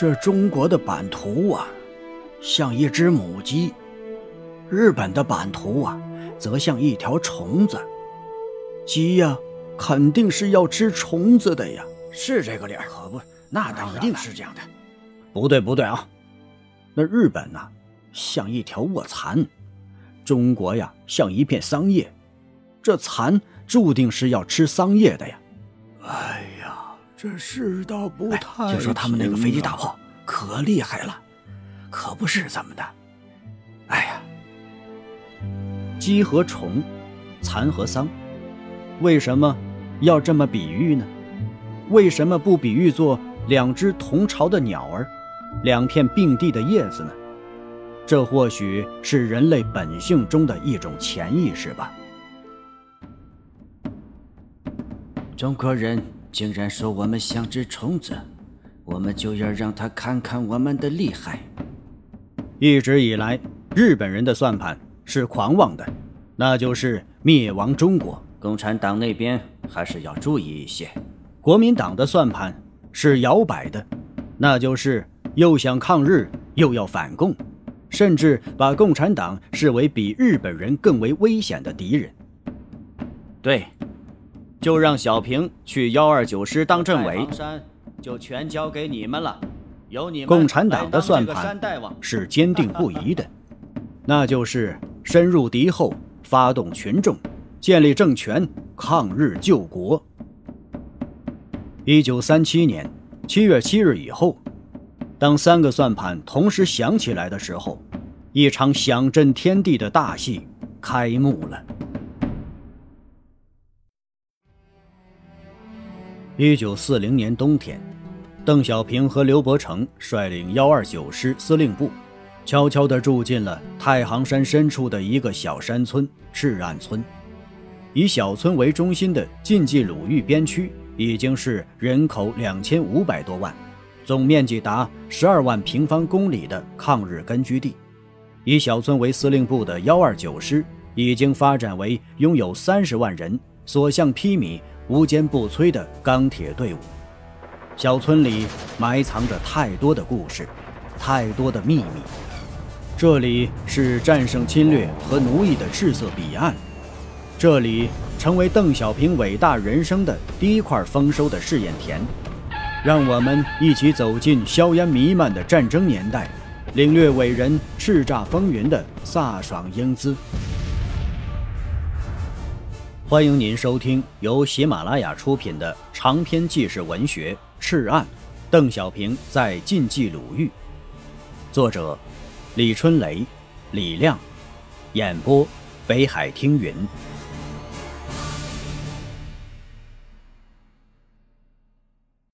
这中国的版图啊，像一只母鸡；日本的版图啊，则像一条虫子。鸡呀，肯定是要吃虫子的呀，是这个理儿，可不？那当然一定是这样的。不对，不对啊！那日本呢，像一条卧蚕；中国呀，像一片桑叶。这蚕注定是要吃桑叶的呀！哎呀，这世道不太……听说他们那个飞机大炮可厉害了，可不是咱们的？哎呀，鸡和虫，蚕和桑，为什么要这么比喻呢？为什么不比喻作两只同巢的鸟儿，两片并蒂的叶子呢？这或许是人类本性中的一种潜意识吧。中国人竟然说我们像只虫子，我们就要让他看看我们的厉害。一直以来，日本人的算盘是狂妄的，那就是灭亡中国。共产党那边还是要注意一些。国民党的算盘是摇摆的，那就是又想抗日又要反共，甚至把共产党视为比日本人更为危险的敌人。对。就让小平去幺二九师当政委，就全交给你们了。由你们共产党的算盘是坚定不移的，那就是深入敌后，发动群众，建立政权，抗日救国。一九三七年七月七日以后，当三个算盘同时响起来的时候，一场响震天地的大戏开幕了。一九四零年冬天，邓小平和刘伯承率领幺二九师司令部，悄悄地住进了太行山深处的一个小山村赤岸村。以小村为中心的晋冀鲁豫边区，已经是人口两千五百多万，总面积达十二万平方公里的抗日根据地。以小村为司令部的幺二九师，已经发展为拥有三十万人，所向披靡。无坚不摧的钢铁队伍，小村里埋藏着太多的故事，太多的秘密。这里是战胜侵略和奴役的赤色彼岸，这里成为邓小平伟大人生的第一块丰收的试验田。让我们一起走进硝烟弥漫的战争年代，领略伟人叱咤风云的飒爽英姿。欢迎您收听由喜马拉雅出品的长篇纪实文学《赤案》，邓小平在晋冀鲁豫，作者李春雷、李亮，演播北海听云。